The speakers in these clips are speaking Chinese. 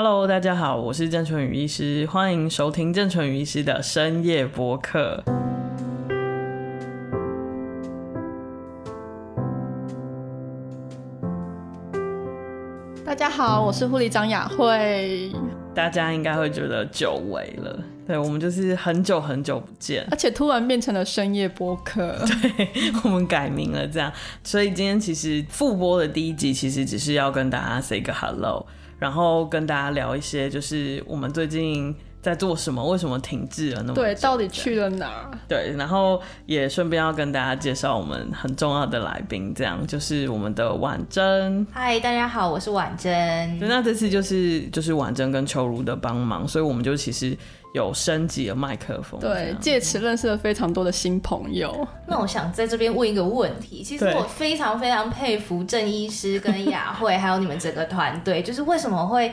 Hello，大家好，我是郑淳予医师，欢迎收听郑淳予医师的深夜播客。大家好，我是护理长雅慧。大家应该会觉得久违了，对，我们就是很久很久不见，而且突然变成了深夜播客，对，我们改名了这样，所以今天其实复播的第一集其实只是要跟大家 say 个 hello，然后跟大家聊一些就是我们最近。在做什么？为什么停滞了那么久？对，到底去了哪儿？对，然后也顺便要跟大家介绍我们很重要的来宾，这样就是我们的婉珍。嗨，大家好，我是婉珍。对，那这次就是就是婉珍跟秋如的帮忙，所以我们就其实有升级的麦克风，对，借此认识了非常多的新朋友。那我想在这边问一个问题，其实我非常非常佩服郑医师跟雅慧，还有你们整个团队，就是为什么会？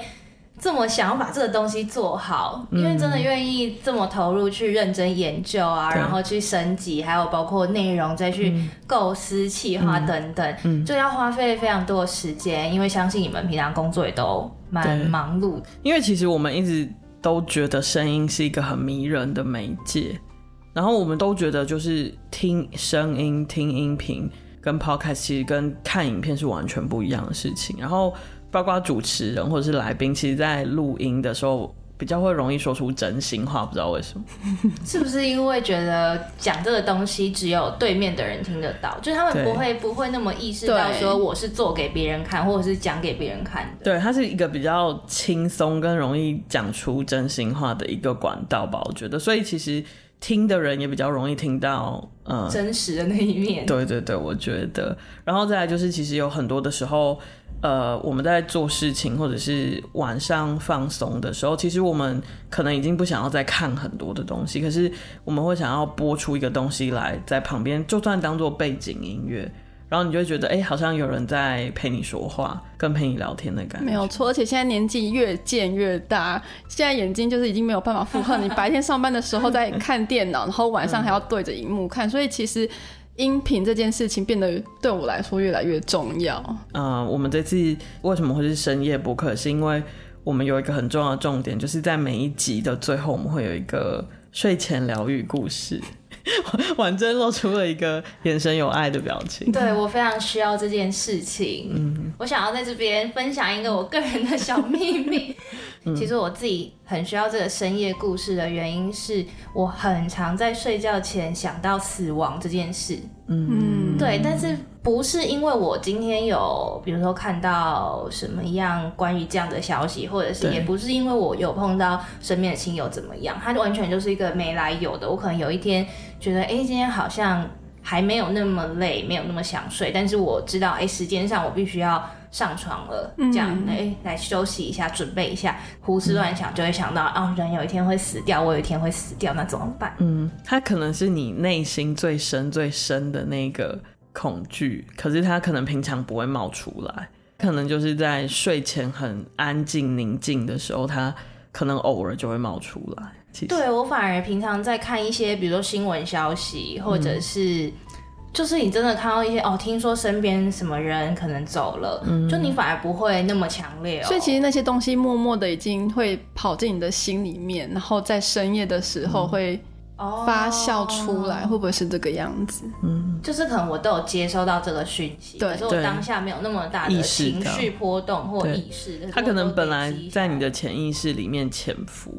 这么想要把这个东西做好，因为真的愿意这么投入去认真研究啊，嗯、然后去升级，还有包括内容再去构思、企划等等，嗯嗯、就要花费非常多的时间。因为相信你们平常工作也都蛮忙碌的。因为其实我们一直都觉得声音是一个很迷人的媒介，然后我们都觉得就是听声音、听音频跟 podcast 其实跟看影片是完全不一样的事情，然后。包括主持人或者是来宾，其实，在录音的时候比较会容易说出真心话，不知道为什么，是不是因为觉得讲这个东西只有对面的人听得到，就是他们不会不会那么意识到说我是做给别人看，或者是讲给别人看的。对，它是一个比较轻松跟容易讲出真心话的一个管道吧，我觉得。所以其实听的人也比较容易听到，嗯，真实的那一面。对对对，我觉得。然后再来就是，其实有很多的时候。呃，我们在做事情或者是晚上放松的时候，其实我们可能已经不想要再看很多的东西，可是我们会想要播出一个东西来在旁边，就算当做背景音乐，然后你就会觉得，哎、欸，好像有人在陪你说话，跟陪你聊天的感觉。没有错，而且现在年纪越渐越大，现在眼睛就是已经没有办法负荷你白天上班的时候在看电脑，然后晚上还要对着荧幕看，所以其实。音频这件事情变得对我来说越来越重要。嗯、呃，我们这次为什么会是深夜播客？是因为我们有一个很重要的重点，就是在每一集的最后，我们会有一个睡前疗愈故事。婉珍露出了一个眼神有爱的表情。对，我非常需要这件事情。嗯，我想要在这边分享一个我个人的小秘密。其实我自己很需要这个深夜故事的原因是，我很常在睡觉前想到死亡这件事。嗯，对，但是不是因为我今天有，比如说看到什么样关于这样的消息，或者是也不是因为我有碰到身边的亲友怎么样，它完全就是一个没来由的。我可能有一天觉得，哎，今天好像还没有那么累，没有那么想睡，但是我知道，哎，时间上我必须要。上床了，这样来来休息一下，准备一下，胡思乱想就会想到，哦，人有一天会死掉，我有一天会死掉，那怎么办？嗯，它可能是你内心最深最深的那个恐惧，可是它可能平常不会冒出来，可能就是在睡前很安静宁静的时候，它可能偶尔就会冒出来。其实，对，我反而平常在看一些，比如说新闻消息，或者是。就是你真的看到一些哦，听说身边什么人可能走了，嗯，就你反而不会那么强烈哦。所以其实那些东西默默的已经会跑进你的心里面，然后在深夜的时候会发酵出来，嗯，会不会是这个样子？嗯，就是可能我都有接收到这个讯息，对，可是我当下没有那么大的情绪波动或意识。他可能本来在你的潜意识里面潜伏，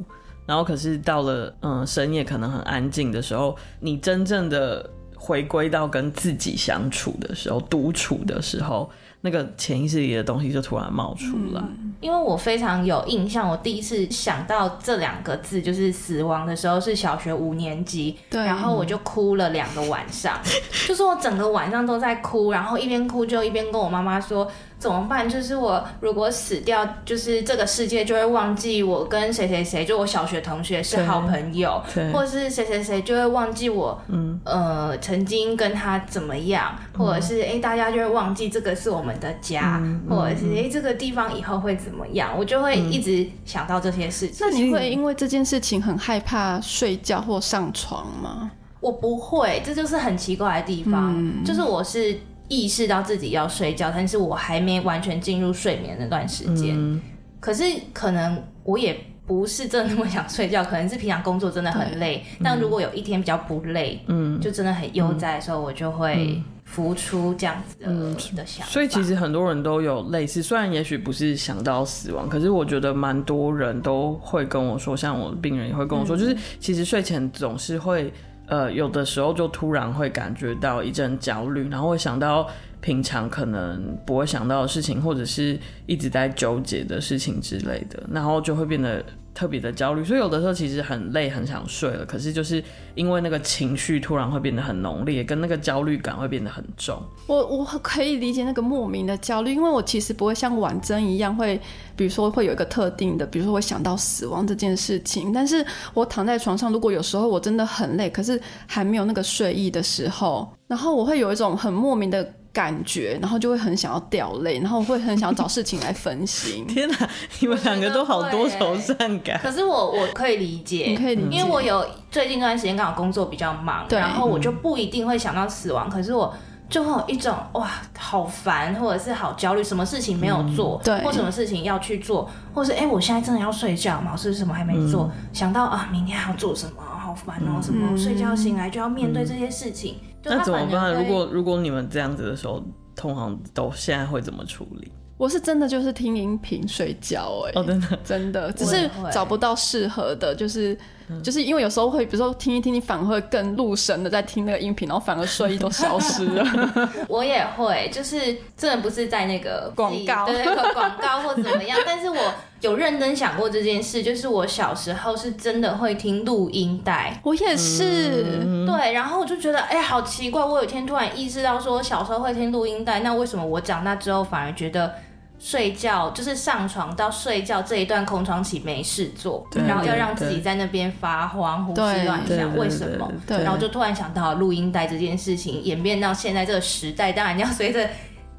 然后可是到了嗯深夜可能很安静的时候，你真正的。回归到跟自己相处的时候，独处的时候，那个潜意识里的东西就突然冒出来。嗯，因为我非常有印象，我第一次想到这两个字就是死亡的时候，是小学五年级，对，然后我就哭了两个晚上，就是我整个晚上都在哭，然后一边哭就一边跟我妈妈说。怎么办？就是我如果死掉，就是这个世界就会忘记我跟谁谁谁，就我小学同学是好朋友，或者是谁谁谁就会忘记我，嗯呃，曾经跟他怎么样，或者是哎、欸，大家就会忘记这个是我们的家，嗯、或者是哎、欸，这个地方以后会怎么样，我就会一直想到这些事情。那你会因为这件事情很害怕睡觉或上床吗？我不会，这就是很奇怪的地方，嗯、就是我是。意识到自己要睡觉，但是我还没完全进入睡眠那段时间，嗯、可是可能我也不是真的那么想睡觉，可能是平常工作真的很累。但如果有一天比较不累，嗯，就真的很悠哉的时候，我就会浮出这样子的、嗯、的想法。所以其实很多人都有类似，虽然也许不是想到死亡，可是我觉得蛮多人都会跟我说，像我的病人也会跟我说，嗯、就是其实睡前总是会。呃，有的时候就突然会感觉到一阵焦虑，然后会想到平常可能不会想到的事情，或者是一直在纠结的事情之类的，然后就会变得特别的焦虑。所以有的时候其实很累，很想睡了，可是就是因为那个情绪突然会变得很浓烈，跟那个焦虑感会变得很重。我我可以理解那个莫名的焦虑，因为我其实不会像婉珍一样会。比如说会有一个特定的，比如说会想到死亡这件事情，但是我躺在床上，如果有时候我真的很累，可是还没有那个睡意的时候，然后我会有一种很莫名的感觉，然后就会很想要掉泪，然后会很想要找事情来分心。天哪，你们两个都好多愁善感。可是我我可以理解，你可以理解，因为我有最近这段时间刚好工作比较忙，对，然后我就不一定会想到死亡，可是我。就会有一种哇，好烦，或者是好焦虑，什么事情没有做，嗯、对，或什么事情要去做，或是哎、欸，我现在真的要睡觉吗？是什么还没做？嗯、想到啊，明天还要做什么？好烦哦、什么睡觉醒来就要面对这些事情，嗯、那怎么办？如果如果你们这样子的时候，通常都现在会怎么处理？我是真的就是听音频睡觉、欸，哎，哦，真的真的，只是找不到适合的，就是。就是因为有时候会，比如说听一听，你反而会更入神的在听那个音频，然后反而睡意都消失了。我也会，就是真的不是在那个广告，对那个广告或怎么样。但是我有认真想过这件事，就是我小时候是真的会听录音带，我也是，嗯、对。然后我就觉得，哎、欸，好奇怪，我有一天突然意识到，说我小时候会听录音带，那为什么我长大之后反而觉得？睡觉就是上床到睡觉这一段空窗期没事做，然后要让自己在那边发慌、胡思乱想，为什么？然后就突然想到录音带这件事情，演变到现在这个时代，当然要随着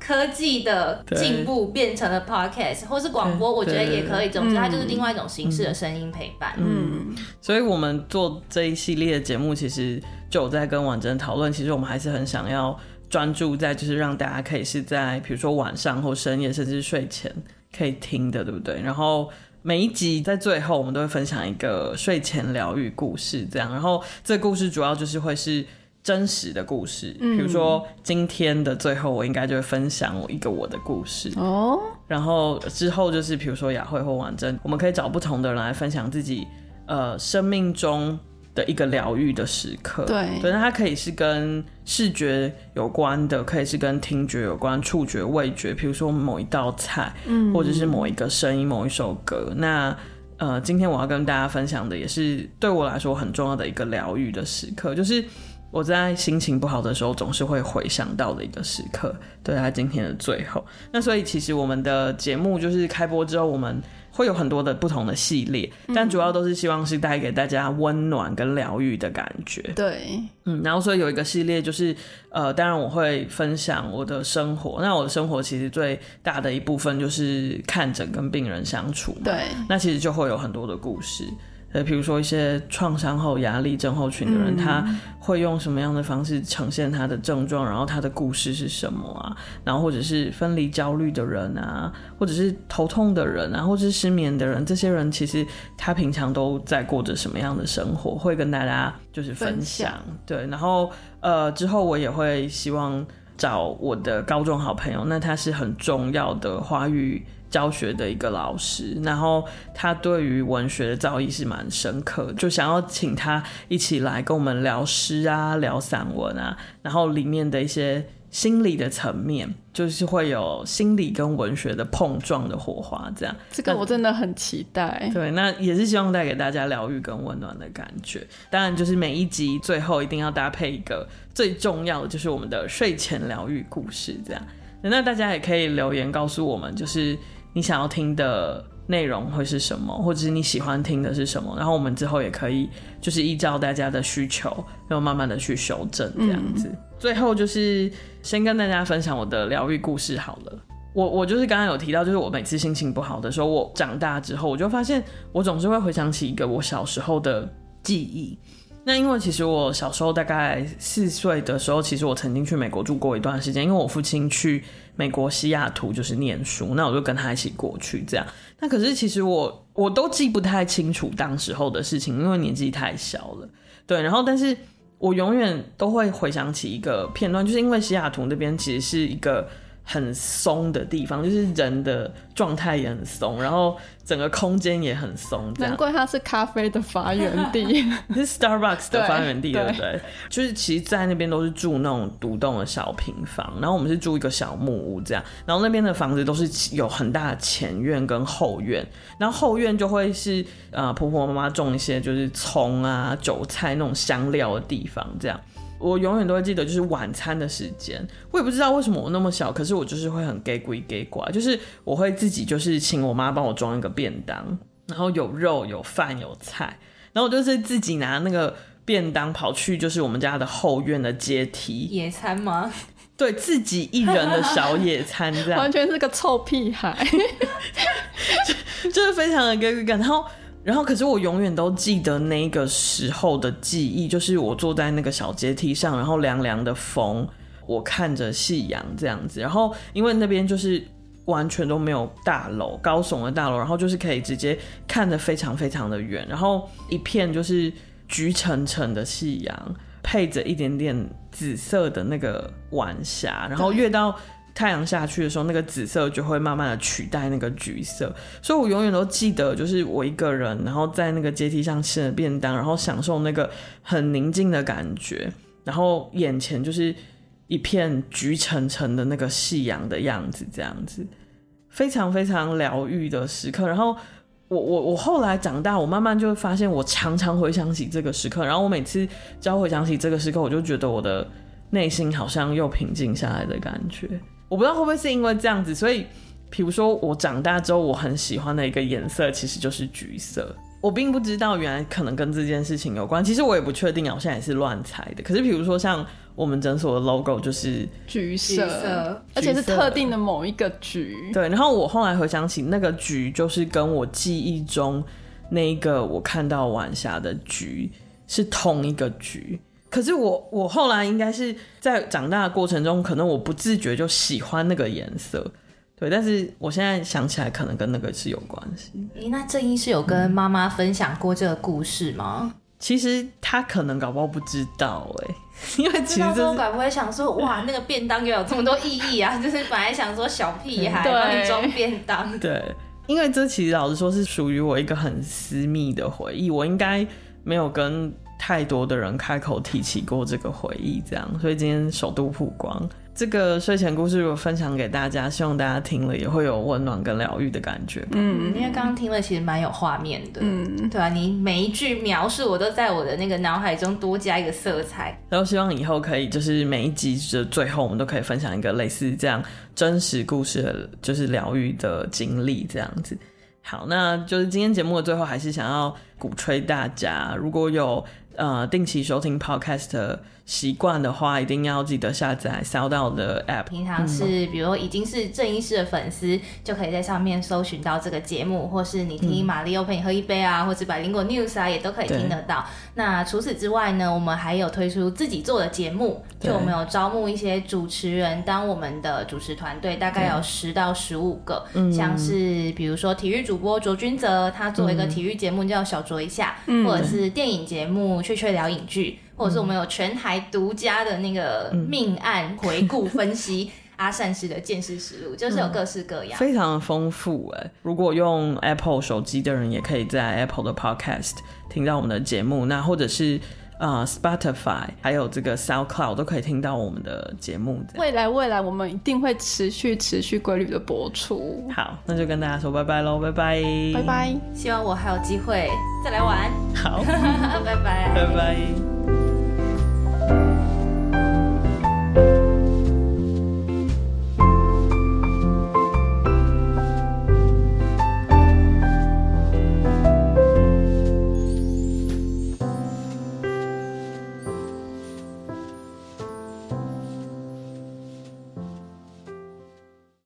科技的进步变成了 podcast 或是广播，我觉得也可以。总之，它就是另外一种形式的声音陪伴。嗯，所以我们做这一系列的节目，其实就有在跟婉珍讨论，其实我们还是很想要。专注在就是让大家可以是在比如说晚上或深夜甚至睡前可以听的，对不对？然后每一集在最后我们都会分享一个睡前疗愈故事，这样。然后这个故事主要就是会是真实的故事，比如说今天的最后我应该就会分享我一个我的故事哦。然后之后就是比如说雅慧或婉珍，我们可以找不同的人来分享自己呃生命中。的一个疗愈的时刻，对，对，那它可以是跟视觉有关的，可以是跟听觉有关，触觉、味觉，比如说某一道菜，嗯，或者是某一个声音、某一首歌。那呃，今天我要跟大家分享的，也是对我来说很重要的一个疗愈的时刻，就是我在心情不好的时候，总是会回想到的一个时刻。对，他今天的最后，那所以其实我们的节目就是开播之后，我们。会有很多的不同的系列，但主要都是希望是带给大家温暖跟疗愈的感觉。对，嗯，然后所以有一个系列就是，呃，当然我会分享我的生活。那我的生活其实最大的一部分就是看诊跟病人相处嘛。对，那其实就会有很多的故事。呃，比如说一些创伤后压力症候群的人，嗯、他会用什么样的方式呈现他的症状？然后他的故事是什么啊？然后或者是分离焦虑的人啊，或者是头痛的人啊，或者是失眠的人，这些人其实他平常都在过着什么样的生活？会跟大家就是分享。对，然后呃，之后我也会希望找我的高中好朋友，那他是很重要的华语。教学的一个老师，然后他对于文学的造诣是蛮深刻，就想要请他一起来跟我们聊诗啊，聊散文啊，然后里面的一些心理的层面，就是会有心理跟文学的碰撞的火花，这样。这个我真的很期待。对，那也是希望带给大家疗愈跟温暖的感觉。当然，就是每一集最后一定要搭配一个最重要的，就是我们的睡前疗愈故事，这样。那大家也可以留言告诉我们，就是。你想要听的内容会是什么，或者是你喜欢听的是什么？然后我们之后也可以就是依照大家的需求，然后慢慢的去修正这样子。嗯、最后就是先跟大家分享我的疗愈故事好了。我我就是刚刚有提到，就是我每次心情不好的时候，我长大之后，我就发现我总是会回想起一个我小时候的记忆。那因为其实我小时候大概四岁的时候，其实我曾经去美国住过一段时间，因为我父亲去美国西雅图就是念书，那我就跟他一起过去这样。那可是其实我我都记不太清楚当时候的事情，因为年纪太小了。对，然后但是我永远都会回想起一个片段，就是因为西雅图那边其实是一个。很松的地方，就是人的状态也很松，然后整个空间也很松。难怪它是咖啡的发源地，是 Starbucks 的发源地，对，不对？对，就是其实，在那边都是住那种独栋的小平房，然后我们是住一个小木屋这样，然后那边的房子都是有很大的前院跟后院，然后后院就会是呃婆婆妈妈种一些就是葱啊、韭菜那种香料的地方这样。我永远都会记得，就是晚餐的时间。我也不知道为什么我那么小，可是我就是会很给鬼给寡，就是我会自己就是请我妈帮我装一个便当，然后有肉有饭有菜，然后我就是自己拿那个便当跑去就是我们家的后院的阶梯野餐吗？对，自己一人的小野餐这样，完全是个臭屁孩，就，就是非常的给鬼感，然后。然后，可是我永远都记得那个时候的记忆，就是我坐在那个小阶梯上，然后凉凉的风，我看着夕阳这样子。然后，因为那边就是完全都没有大楼，高耸的大楼，然后就是可以直接看得非常非常的远，然后一片就是橘橙橙的夕阳，配着一点点紫色的那个晚霞，然后越到。太阳下去的时候，那个紫色就会慢慢的取代那个橘色，所以我永远都记得，就是我一个人，然后在那个阶梯上吃了便当，然后享受那个很宁静的感觉，然后眼前就是一片橘橙橙的那个夕阳的样子，这样子非常非常疗愈的时刻。然后我我我后来长大，我慢慢就发现，我常常回想起这个时刻，然后我每次只要回想起这个时刻，我就觉得我的内心好像又平静下来的感觉。我不知道会不会是因为这样子，所以，比如说我长大之后，我很喜欢的一个颜色其实就是橘色。我并不知道原来可能跟这件事情有关，其实我也不确定啊，我现在也是乱猜的。可是，比如说像我们诊所的 logo 就是橘色，橘色，而且是特定的某一个橘。对，然后我后来回想起那个橘，就是跟我记忆中那一个我看到晚霞的橘是同一个橘。可是我我后来应该是在长大的过程中，可能我不自觉就喜欢那个颜色，对。但是我现在想起来，可能跟那个是有关系。诶、欸，那正一是有跟妈妈分享过这个故事吗？嗯、其实他可能搞不好不知道哎，因为其实这我不会想说哇，那个便当又有这么多意义啊！就是本来想说小屁孩帮你装便当，对，因为这其实老实说是属于我一个很私密的回忆，我应该没有跟。太多的人开口提起过这个回忆，这样，所以今天首度曝光这个睡前故事，如果分享给大家，希望大家听了也会有温暖跟疗愈的感觉。嗯，因为刚刚听了其实蛮有画面的，嗯，对啊，你每一句描述，我都在我的那个脑海中多加一个色彩。然后希望以后可以，就是每一集的最后，我们都可以分享一个类似这样真实故事的，就是疗愈的经历，这样子。好，那就是今天节目的最后，还是想要鼓吹大家，如果有呃定期收听 podcast 的。习惯的话，一定要记得下载 SoundOn 的 App。平常是，比如已经是正医师的粉丝，就可以在上面搜寻到这个节目，或是你听玛丽欧陪你喝一杯啊，或者百灵果 News 啊，也都可以听得到。那除此之外呢，我们还有推出自己做的节目，就我们有招募一些主持人当我们的主持团队，大概有十到十五个。像是比如说体育主播卓君泽，他做一个体育节目叫小卓一下，或者是电影节目雀雀聊影剧。或者是我们有全台独家的那个命案 回顾分析，阿善师的见识实录，就是有各式各样，非常的丰富哎。如果用 Apple 手机的人，也可以在 Apple 的 Podcast 听到我们的节目，那或者是。呃、uh，Spotify 还有这个 SoundCloud 都可以听到我们的节目。未来未来，我们一定会持续持续规律的播出。好，那就跟大家说拜拜喽，拜拜，拜拜。希望我还有机会再来玩。好，拜拜，拜拜。